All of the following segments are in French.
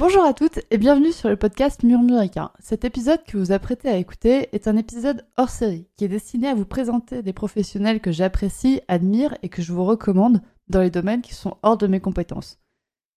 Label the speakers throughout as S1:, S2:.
S1: Bonjour à toutes et bienvenue sur le podcast Murmuricain. Cet épisode que vous apprêtez à écouter est un épisode hors série qui est destiné à vous présenter des professionnels que j'apprécie, admire et que je vous recommande dans les domaines qui sont hors de mes compétences.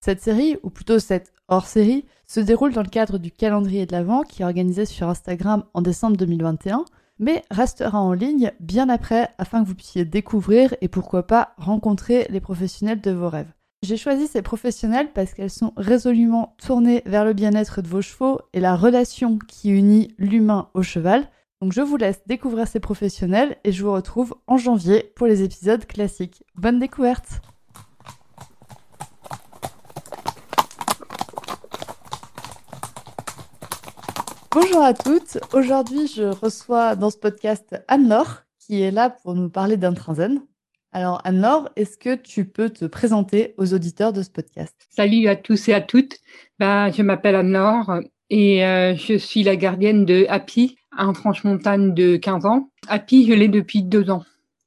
S1: Cette série, ou plutôt cette hors-série, se déroule dans le cadre du calendrier de l'Avent qui est organisé sur Instagram en décembre 2021, mais restera en ligne bien après afin que vous puissiez découvrir et pourquoi pas rencontrer les professionnels de vos rêves. J'ai choisi ces professionnels parce qu'elles sont résolument tournées vers le bien-être de vos chevaux et la relation qui unit l'humain au cheval. Donc je vous laisse découvrir ces professionnels et je vous retrouve en janvier pour les épisodes classiques. Bonne découverte Bonjour à toutes, aujourd'hui je reçois dans ce podcast Anne-Laure qui est là pour nous parler d'Intrinsen. Alors, Anne-Laure, est-ce que tu peux te présenter aux auditeurs de ce podcast?
S2: Salut à tous et à toutes. Ben, je m'appelle Anne-Laure et euh, je suis la gardienne de Happy, un franche-montagne de 15 ans. Happy, je l'ai depuis deux ans.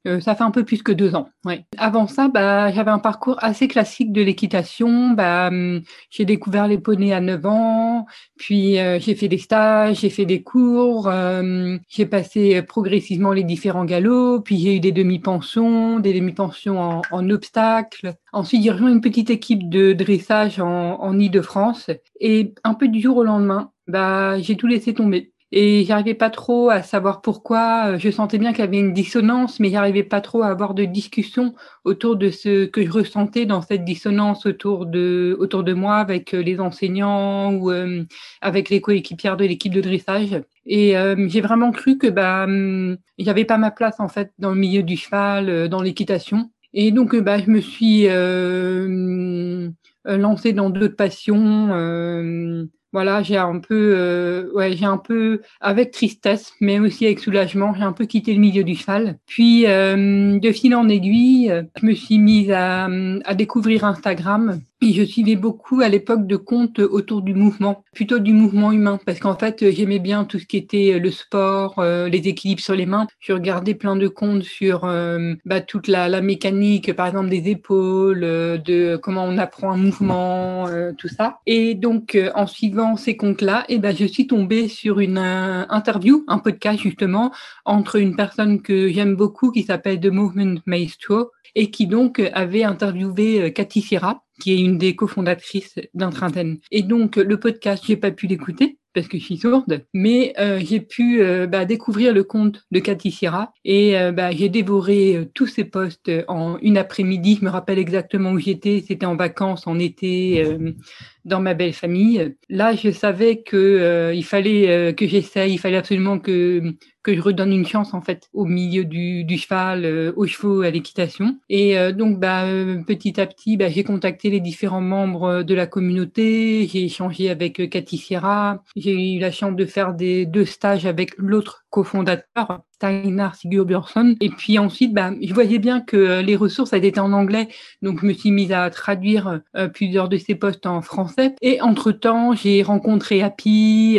S2: Euh, ça fait un peu plus que deux ans. Ouais. Avant ça, bah, j'avais un parcours assez classique de l'équitation. Bah, hum, j'ai découvert les poneys à 9 ans, puis euh, j'ai fait des stages, j'ai fait des cours, euh, j'ai passé progressivement les différents galops, puis j'ai eu des demi-pensions, des demi-pensions en, en obstacles. Ensuite, j'ai rejoint une petite équipe de dressage en, en Ile-de-France et un peu du jour au lendemain, bah, j'ai tout laissé tomber et j'arrivais pas trop à savoir pourquoi. Euh, je sentais bien qu'il y avait une dissonance, mais j'arrivais pas trop à avoir de discussion autour de ce que je ressentais dans cette dissonance autour de autour de moi avec euh, les enseignants ou euh, avec les coéquipières de l'équipe de dressage. Et j'ai vraiment cru que bah hum, j'avais pas ma place en fait dans le milieu du cheval, dans l'équitation. Et donc bah je me suis hum, lancée dans d'autres passions voilà, j'ai un peu, euh, ouais, j'ai un peu, avec tristesse, mais aussi avec soulagement, j'ai un peu quitté le milieu du cheval. Puis, euh, de fil en aiguille, je me suis mise à, à découvrir Instagram et je suivais beaucoup à l'époque de comptes autour du mouvement, plutôt du mouvement humain, parce qu'en fait, j'aimais bien tout ce qui était le sport, euh, les équilibres sur les mains. Je regardais plein de comptes sur euh, bah, toute la, la, mécanique, par exemple des épaules, euh, de comment on apprend un mouvement, tout ça. Et donc, en suivant ces comptes-là, eh ben, je suis tombée sur une interview, un podcast justement, entre une personne que j'aime beaucoup qui s'appelle The Movement Maestro et qui donc avait interviewé Cathy Sierra qui est une des cofondatrices d'Intraden. Et donc, le podcast, j'ai pas pu l'écouter parce que je suis sourde, mais euh, j'ai pu euh, bah, découvrir le compte de Cathy Sierra et euh, bah, j'ai dévoré tous ses posts en une après-midi. Je me rappelle exactement où j'étais. C'était en vacances, en été, dans ma belle famille. Là, je savais que il fallait que j'essaye, il fallait absolument que que je redonne une chance en fait au milieu du, cheval, euh, aux chevaux, à l'équitation. Et euh, donc bah euh, petit à petit, bah, j'ai contacté les différents membres de la communauté, j'ai échangé avec Cathy Sierra, j'ai eu la chance de faire des deux stages avec l'autre cofondateur, Steinar Sigurbjörnsson. Et puis ensuite, bah, je voyais bien que les ressources elles étaient en anglais, donc je me suis mise à traduire plusieurs de ces postes en français. Et entre-temps, j'ai rencontré Happy,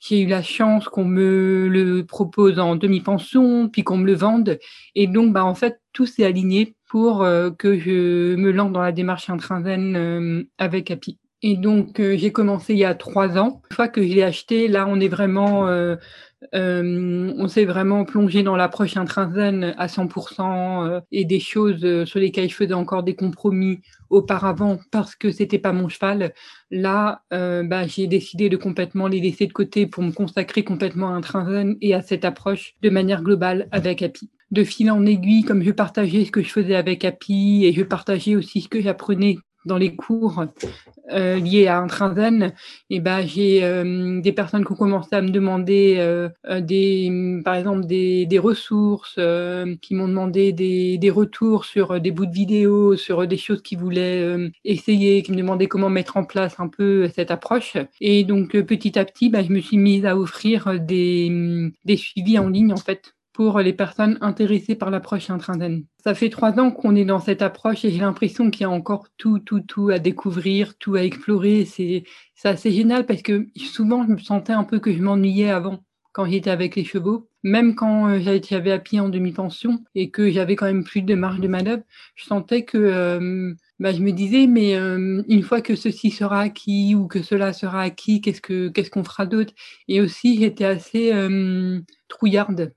S2: j'ai eu la chance qu'on me le propose en demi-pension, puis qu'on me le vende. Et donc, bah, en fait, tout s'est aligné pour euh, que je me lance dans la démarche intrinsène euh, avec Happy. Et donc, euh, j'ai commencé il y a trois ans. Une fois que je l'ai acheté, là, on est vraiment euh, on s'est vraiment plongé dans l'approche intrinsène à 100% euh, et des choses euh, sur lesquelles je faisais encore des compromis auparavant parce que c'était pas mon cheval. Là, bah, j'ai décidé de complètement les laisser de côté pour me consacrer complètement à intrinsène et à cette approche de manière globale avec Happy. De fil en aiguille, comme je partageais ce que je faisais avec Happy et je partageais aussi ce que j'apprenais dans les cours euh, liés à Intrinsen, et ben j'ai euh, des personnes qui ont commencé à me demander euh, des, par exemple des, des ressources, qui m'ont demandé des, des retours sur des bouts de vidéos, sur des choses qu'ils voulaient essayer, qui me demandaient comment mettre en place un peu cette approche. Et donc petit à petit, ben, je me suis mise à offrir des, des suivis en ligne en fait pour les personnes intéressées par l'approche intrinsène. Ça fait trois ans qu'on est dans cette approche et j'ai l'impression qu'il y a encore tout, tout, tout à découvrir, tout à explorer. C'est, assez génial parce que souvent je me sentais un peu que je m'ennuyais avant quand j'étais avec les chevaux. Même quand euh, j'avais à pied en demi-pension et que j'avais quand même plus de marge de manœuvre, je sentais que euh, bah, je me disais, mais une fois que ceci sera acquis ou que cela sera acquis, qu'est-ce que qu'est-ce qu'on fera d'autre? Et aussi, j'étais assez trouillarde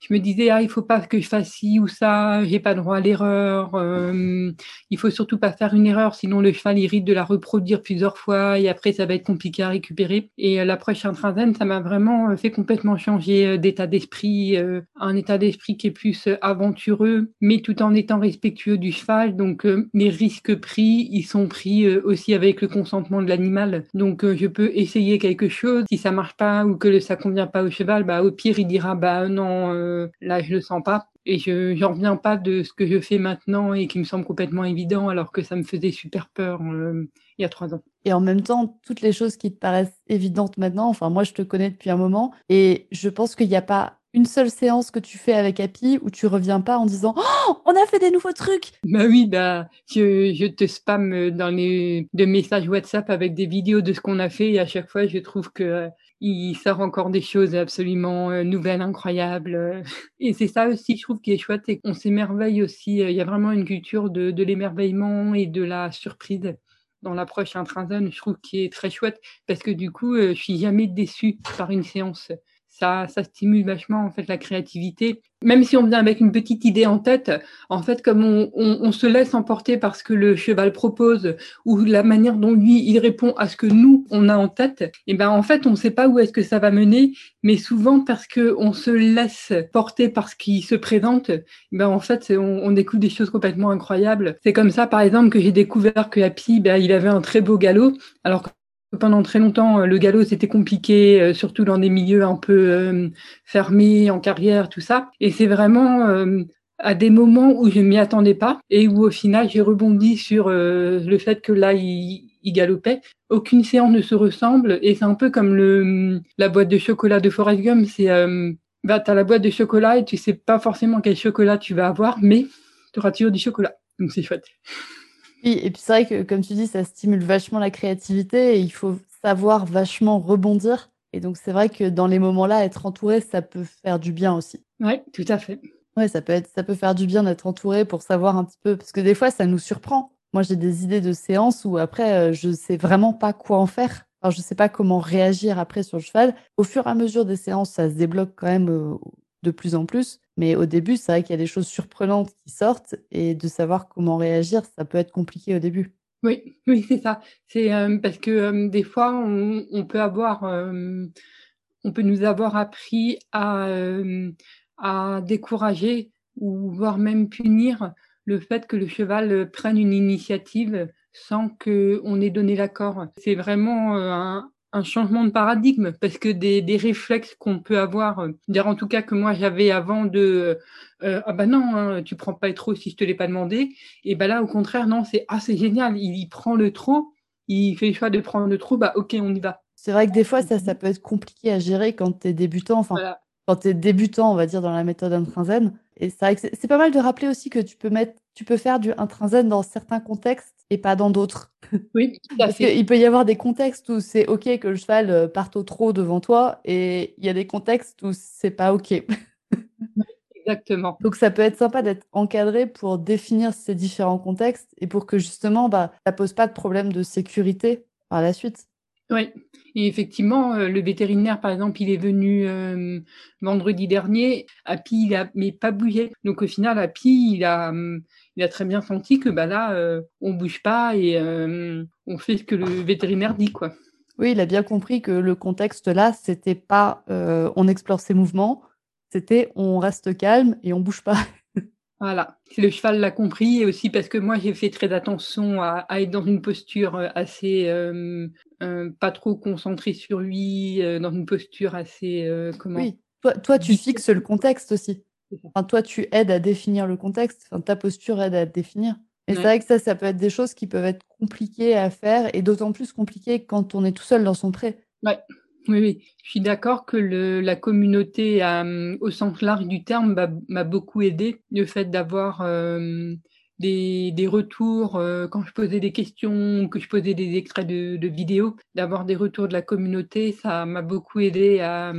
S2: je me disais ah il faut pas que je fasse ci ou ça, j'ai pas droit à l'erreur. Euh, il faut surtout pas faire une erreur, sinon le cheval il de la reproduire plusieurs fois et après ça va être compliqué à récupérer. Et euh, l'approche intrazen, ça m'a vraiment euh, fait complètement changer euh, d'état d'esprit, un état d'esprit qui est plus aventureux, mais tout en étant respectueux du cheval. Donc les risques pris, ils sont pris aussi avec le consentement de l'animal. Donc je peux essayer quelque chose. Si ça marche pas ou que ça convient pas au cheval, bah au pire il dira bah non là, je le sens pas. Et je n'en reviens pas de ce que je fais maintenant et qui me semble complètement évident, alors que ça me faisait super peur euh, il y a trois ans.
S1: Et en même temps, toutes les choses qui te paraissent évidentes maintenant, enfin, moi, je te connais depuis un moment, et je pense qu'il n'y a pas une seule séance que tu fais avec Happy où tu reviens pas en disant oh, on a fait des nouveaux trucs.
S2: Bah oui, bah je, je te spam dans les de messages WhatsApp avec des vidéos de ce qu'on a fait et à chaque fois je trouve que il sort encore des choses absolument euh, nouvelles, incroyables. Euh. Et c'est ça aussi, je trouve, qui est chouette, et qu'on s'émerveille aussi. Euh, il y a vraiment une culture de, de l'émerveillement et de la surprise dans l'approche intrinsèque, je trouve, qui est très chouette, parce que du coup, je suis jamais déçue par une séance ça, ça stimule vachement en fait la créativité. Même si on vient avec une petite idée en tête, en fait, comme on, on, on, se laisse emporter parce que le cheval propose ou la manière dont lui il répond à ce que nous on a en tête, et eh ben en fait on ne sait pas où est-ce que ça va mener, mais souvent parce que on se laisse porter par ce qui se présente, eh ben en fait on, on découvre des choses complètement incroyables. C'est comme ça par exemple que j'ai découvert que Happy, ben, il avait un très beau galop, alors pendant très longtemps, euh, le galop, c'était compliqué, euh, surtout dans des milieux un peu euh, fermés, en carrière, tout ça. Et c'est vraiment à des moments où je ne m'y attendais pas et où au final, j'ai rebondi sur le fait que là, il, galopait. Aucune séance ne se ressemble et c'est un peu comme le, la boîte de chocolat de Forrest Gump. C'est, bah, tu as la boîte de chocolat et tu sais pas forcément quel chocolat tu vas avoir, mais tu auras toujours du chocolat. Donc c'est chouette.
S1: Oui, et puis c'est vrai que, comme tu dis, ça stimule vachement la créativité et il faut savoir vachement rebondir. Et donc, c'est vrai que dans les moments-là, être entouré, ça peut faire du bien aussi.
S2: Oui, tout à fait.
S1: Oui, ça peut, être, ça peut faire du bien d'être entouré pour savoir un petit peu, parce que des fois, ça nous surprend. Moi, j'ai des idées de séances où après, euh, je sais vraiment pas quoi en faire. Alors, je sais pas comment réagir après sur le cheval. Au fur et à mesure des séances, ça se débloque quand même euh, de plus en plus. Mais au début, c'est vrai qu'il y a des choses surprenantes qui sortent et de savoir comment réagir, ça peut être compliqué au début.
S2: Oui, oui, c'est ça. C'est euh, parce que euh, des fois, on, peut avoir, euh, on peut nous avoir appris à, à décourager ou voire même punir le fait que le cheval prenne une initiative sans qu'on ait donné l'accord. C'est vraiment un, un changement de paradigme parce que des, des réflexes qu'on peut avoir, euh, dire en tout cas que moi j'avais avant de euh, ah bah non hein, tu prends pas trop si je te l'ai pas demandé. Et bah là au contraire non c'est ah c'est génial il, il, prend le trop il fait le choix de prendre le trop bah ok on y va.
S1: C'est vrai que des fois ça ça peut être compliqué à gérer quand tu es débutant enfin quand tu es débutant on va dire dans la méthode intrinsène. Et c'est vrai que c'est pas mal de rappeler aussi que tu peux mettre tu peux faire du intrinsène dans certains contextes et pas dans d'autres.
S2: Oui,
S1: Parce qu'il peut y avoir des contextes où c'est OK que le cheval euh, parte au trot devant toi et il y a des contextes où c'est pas OK.
S2: Exactement.
S1: Donc ça peut être sympa d'être encadré pour définir ces différents contextes et pour que justement bah, ça pose pas de problème de sécurité par la suite.
S2: Oui, et effectivement, euh, le vétérinaire, par exemple, il est venu euh, vendredi dernier. Happy, il a mais pas bougé. Donc au final, Happy, il a, hum, il a très bien senti que bah là, euh, on bouge pas et on fait ce que le vétérinaire dit, quoi.
S1: Oui, il a bien compris que le contexte là, c'était pas on explore ses mouvements, c'était on reste calme et on bouge pas.
S2: Voilà, le cheval l'a compris et aussi parce que moi j'ai fait très attention à, être dans une posture euh, assez euh, euh, pas trop concentrée sur lui, dans une posture assez comment.
S1: Oui, toi, toi tu fixes le contexte aussi. Enfin, toi tu aides à définir le contexte. Enfin, ta posture aide à définir. Et c'est vrai que ça, ça peut être des choses qui peuvent être compliquées à faire et d'autant plus compliquées quand on est tout seul dans son pré.
S2: Ouais. Oui, je suis d'accord que la communauté euh, au sens large du terme m'a beaucoup aidé. Le fait d'avoir euh, des, retours euh, quand je posais des questions, que je posais des extraits de, de vidéos, d'avoir des retours de la communauté, ça m'a beaucoup aidé à,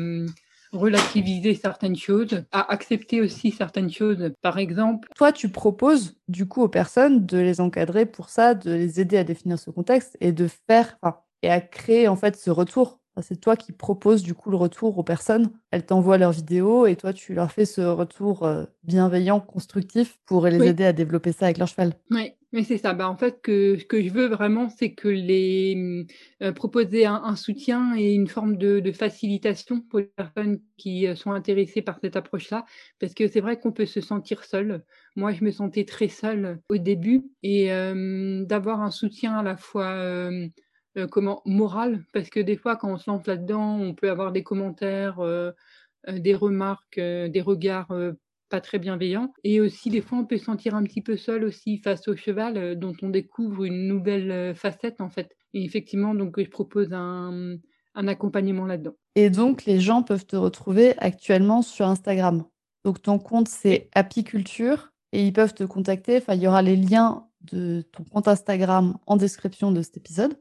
S2: relativiser certaines choses, à accepter aussi certaines choses. Par exemple,
S1: toi, tu proposes du coup aux personnes de les encadrer pour ça, de les aider à définir ce contexte et de faire et à créer en fait ce retour. C'est toi qui proposes du coup le retour aux personnes. Elles t'envoient leurs vidéos et toi tu leur fais ce retour euh, bienveillant, constructif pour les aider à développer ça avec leur cheval.
S2: Oui, mais c'est ça. Bah, en fait, que, ce que je veux vraiment, c'est que les euh, proposer un, soutien et une forme de, facilitation pour les personnes qui euh, sont intéressées par cette approche-là, parce que c'est vrai qu'on peut se sentir seul. Moi, je me sentais très seule au début et d'avoir un soutien à la fois comment moral, parce que des fois, quand on se lance là-dedans, on peut avoir des commentaires, des remarques, des regards pas très bienveillant. Et aussi, des fois, on peut se sentir un petit peu seul aussi face au cheval, euh, dont on découvre une nouvelle euh, facette, en fait. Et effectivement, donc, je propose un, un accompagnement là-dedans.
S1: Et donc, les gens peuvent te retrouver actuellement sur Instagram. Donc, ton compte, c'est apiculture et ils peuvent te contacter. Enfin, il y aura les liens de ton compte Instagram en description de cet épisode.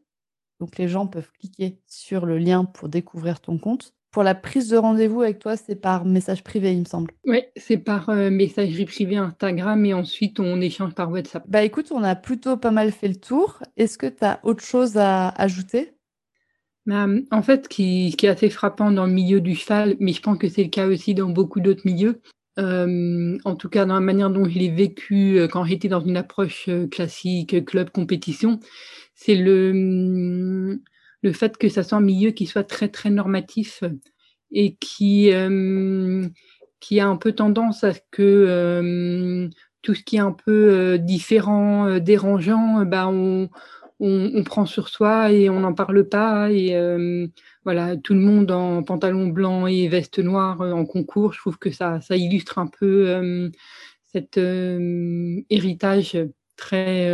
S1: Donc, les gens peuvent cliquer sur le lien pour découvrir ton compte. Pour la prise de rendez-vous avec toi, c'est par message privé, il me semble.
S2: Oui, c'est par euh, messagerie privée Instagram et ensuite on échange par WhatsApp.
S1: Bah écoute, on a plutôt pas mal fait le tour. Est-ce que tu as autre chose à ajouter?
S2: Bah, En fait, ce qui, est assez frappant dans le milieu du cheval, mais je pense que c'est le cas aussi dans beaucoup d'autres milieux, euh, en tout cas dans la manière dont je l'ai vécu euh, quand j'étais dans une approche classique, club, compétition, c'est le le fait que ça soit un milieu qui soit très très normatif et qui euh, qui a un peu tendance à ce que euh, tout ce qui est un peu euh, différent, dérangeant, bah on, on, prend sur soi et on n'en parle pas et voilà tout le monde en pantalon blanc et veste noire en concours. Je trouve que ça illustre un peu cet héritage très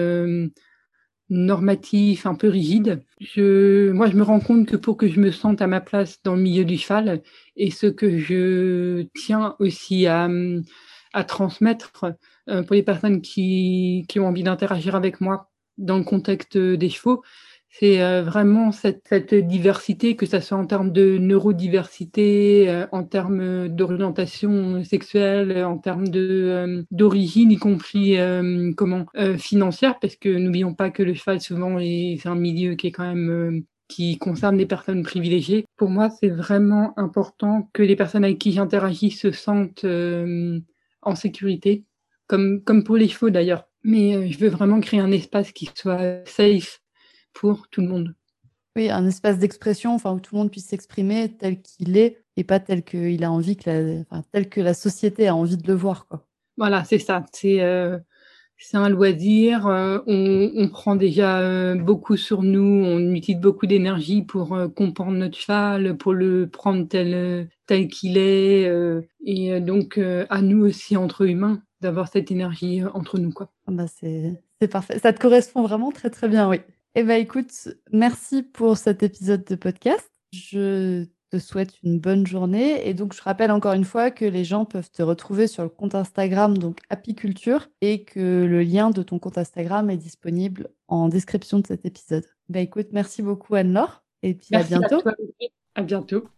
S2: normatif, un peu rigide. Moi, je me rends compte que pour que je me sente à ma place dans le milieu du cheval, et ce que je tiens aussi à, transmettre euh, pour les personnes qui ont envie d'interagir avec moi dans le contexte des chevaux, c'est euh, vraiment cette, cette, diversité, que ce soit en termes de neurodiversité, euh, en termes d'orientation sexuelle, en termes de euh, d'origine, y compris comment financière, parce que n'oublions pas que le cheval souvent c'est un milieu qui est quand même qui concerne les personnes privilégiées. Pour moi, c'est vraiment important que les personnes avec qui j'interagis se sentent en sécurité, comme comme pour les chevaux d'ailleurs. Mais je veux vraiment créer un espace qui soit safe pour tout le monde.
S1: Oui, un espace d'expression, enfin où tout le monde puisse s'exprimer tel qu'il est et pas tel qu'il a envie que la, enfin, tel que la société a envie de le voir, quoi.
S2: Voilà, c'est ça. C'est euh, c'est un loisir. Euh, on, on, prend déjà euh, beaucoup sur nous. On utilise beaucoup d'énergie pour comprendre notre cheval, pour le prendre tel tel qu'il est. et donc à nous aussi entre humains d'avoir cette énergie entre nous, quoi.
S1: Ah bah c'est c'est parfait. Ça te correspond vraiment très très bien, oui. Eh bien, écoute, merci pour cet épisode de podcast. Je te souhaite une bonne journée. Et donc, je rappelle encore une fois que les gens peuvent te retrouver sur le compte Instagram, donc Apiculture, et que le lien de ton compte Instagram est disponible en description de cet épisode. Bah, écoute, merci beaucoup, Anne-Laure. Et puis, à bientôt.
S2: À, à bientôt.